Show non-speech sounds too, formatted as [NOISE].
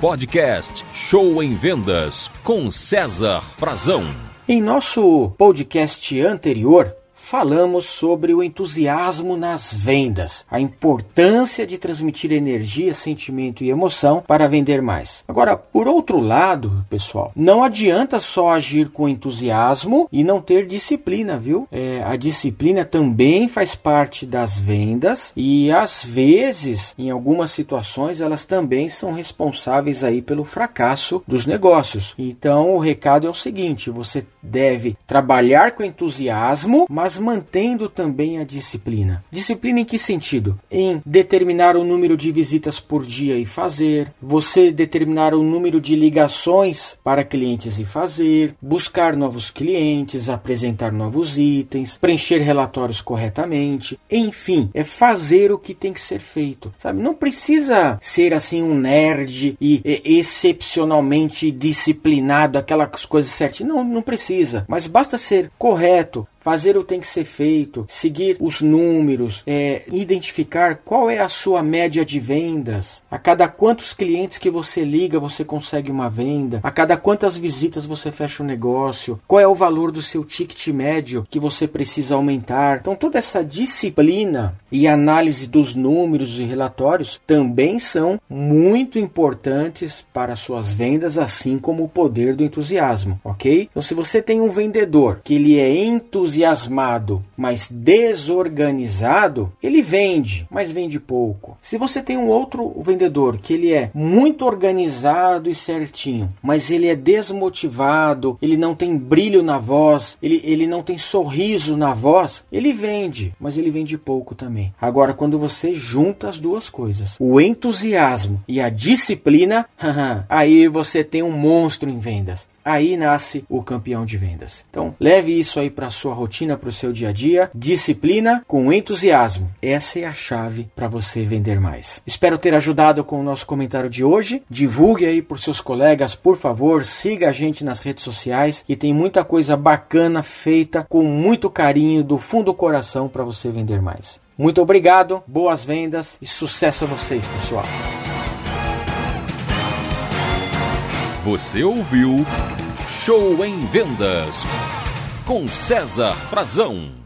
Podcast Show em Vendas com César Frazão. Em nosso podcast anterior, falamos sobre o entusiasmo nas vendas, a importância de transmitir energia, sentimento e emoção para vender mais. Agora, por outro lado, pessoal, não adianta só agir com entusiasmo e não ter disciplina, viu? É, a disciplina também faz parte das vendas e às vezes, em algumas situações, elas também são responsáveis aí pelo fracasso dos negócios. Então, o recado é o seguinte: você deve trabalhar com entusiasmo, mas mantendo também a disciplina. Disciplina em que sentido? Em determinar o número de visitas por dia e fazer, você determinar o número de ligações para clientes e fazer, buscar novos clientes, apresentar novos itens, preencher relatórios corretamente, enfim, é fazer o que tem que ser feito. Sabe, não precisa ser assim um nerd e, e excepcionalmente disciplinado, aquelas coisas certas. Não, não precisa, mas basta ser correto, fazer o tem que ser feito, seguir os números, é, identificar qual é a sua média de vendas, a cada quantos clientes que você liga você consegue uma venda, a cada quantas visitas você fecha um negócio, qual é o valor do seu ticket médio que você precisa aumentar. Então toda essa disciplina e análise dos números e relatórios também são muito importantes para suas vendas, assim como o poder do entusiasmo, ok? Então se você tem um vendedor que ele é entusiasta entusiasmado, mas desorganizado, ele vende, mas vende pouco. Se você tem um outro vendedor que ele é muito organizado e certinho, mas ele é desmotivado, ele não tem brilho na voz, ele, ele não tem sorriso na voz, ele vende, mas ele vende pouco também. Agora, quando você junta as duas coisas, o entusiasmo e a disciplina, [LAUGHS] aí você tem um monstro em vendas aí nasce o campeão de vendas. Então, leve isso aí para sua rotina, para o seu dia a dia. Disciplina com entusiasmo. Essa é a chave para você vender mais. Espero ter ajudado com o nosso comentário de hoje. Divulgue aí por seus colegas, por favor. Siga a gente nas redes sociais e tem muita coisa bacana feita com muito carinho do fundo do coração para você vender mais. Muito obrigado, boas vendas e sucesso a vocês, pessoal. Você ouviu Show em Vendas com César Frazão.